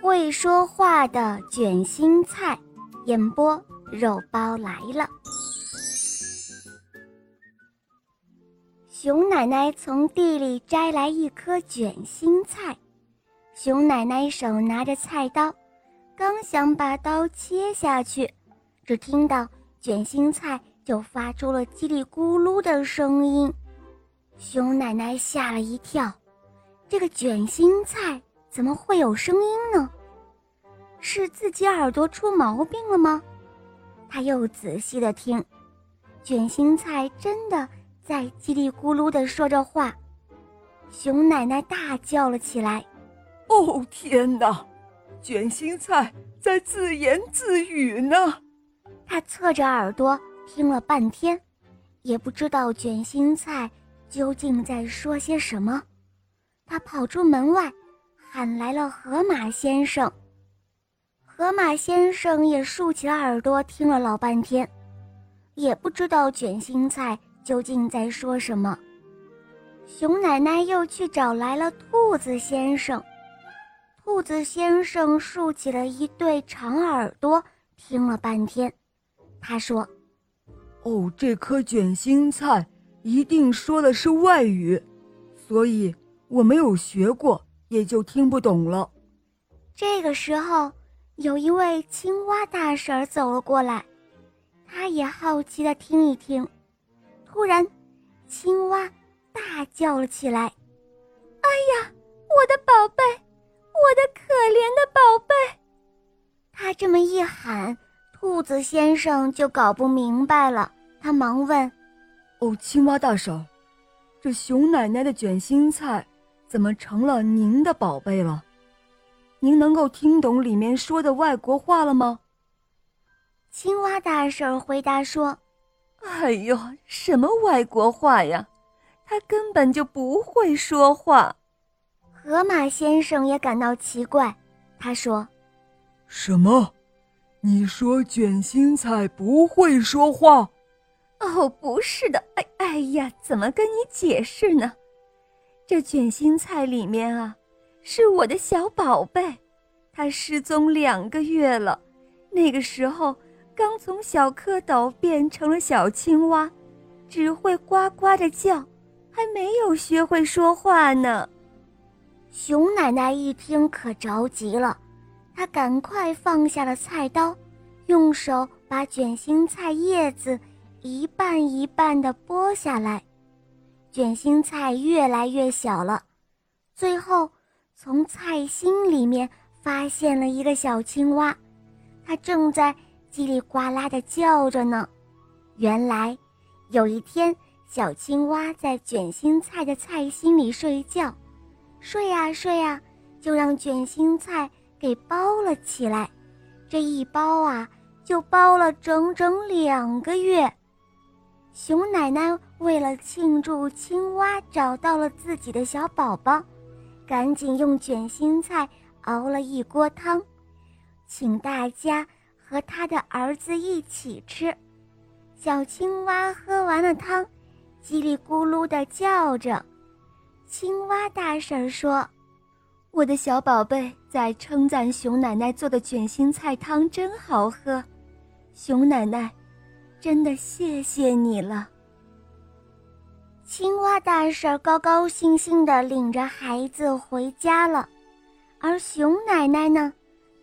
会说话的卷心菜，演播肉包来了。熊奶奶从地里摘来一颗卷心菜，熊奶奶手拿着菜刀，刚想把刀切下去，只听到卷心菜就发出了叽里咕噜的声音，熊奶奶吓了一跳，这个卷心菜怎么会有声音呢？是自己耳朵出毛病了吗？他又仔细的听，卷心菜真的在叽里咕噜的说着话。熊奶奶大叫了起来：“哦天哪，卷心菜在自言自语呢！”他侧着耳朵听了半天，也不知道卷心菜究竟在说些什么。他跑出门外，喊来了河马先生。河马先生也竖起了耳朵，听了老半天，也不知道卷心菜究竟在说什么。熊奶奶又去找来了兔子先生，兔子先生竖起了一对长耳朵，听了半天，他说：“哦，这颗卷心菜一定说的是外语，所以我没有学过，也就听不懂了。”这个时候。有一位青蛙大婶走了过来，她也好奇的听一听。突然，青蛙大叫了起来：“哎呀，我的宝贝，我的可怜的宝贝！”他这么一喊，兔子先生就搞不明白了。他忙问：“哦，青蛙大婶，这熊奶奶的卷心菜怎么成了您的宝贝了？”您能够听懂里面说的外国话了吗？青蛙大婶回答说：“哎呦，什么外国话呀？他根本就不会说话。”河马先生也感到奇怪，他说：“什么？你说卷心菜不会说话？”“哦，不是的。哎，哎呀，怎么跟你解释呢？这卷心菜里面啊。”是我的小宝贝，他失踪两个月了。那个时候刚从小蝌蚪变成了小青蛙，只会呱呱的叫，还没有学会说话呢。熊奶奶一听可着急了，她赶快放下了菜刀，用手把卷心菜叶子一半一半的剥下来。卷心菜越来越小了，最后。从菜心里面发现了一个小青蛙，它正在叽里呱啦的叫着呢。原来，有一天，小青蛙在卷心菜的菜心里睡觉，睡呀睡呀，就让卷心菜给包了起来。这一包啊，就包了整整两个月。熊奶奶为了庆祝青蛙找到了自己的小宝宝。赶紧用卷心菜熬了一锅汤，请大家和他的儿子一起吃。小青蛙喝完了汤，叽里咕噜地叫着。青蛙大婶说：“我的小宝贝在称赞熊奶奶做的卷心菜汤真好喝，熊奶奶，真的谢谢你了。”青蛙大婶高高兴兴地领着孩子回家了，而熊奶奶呢，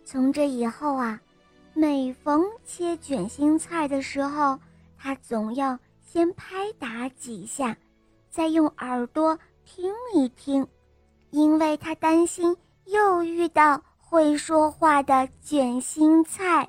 从这以后啊，每逢切卷心菜的时候，她总要先拍打几下，再用耳朵听一听，因为她担心又遇到会说话的卷心菜。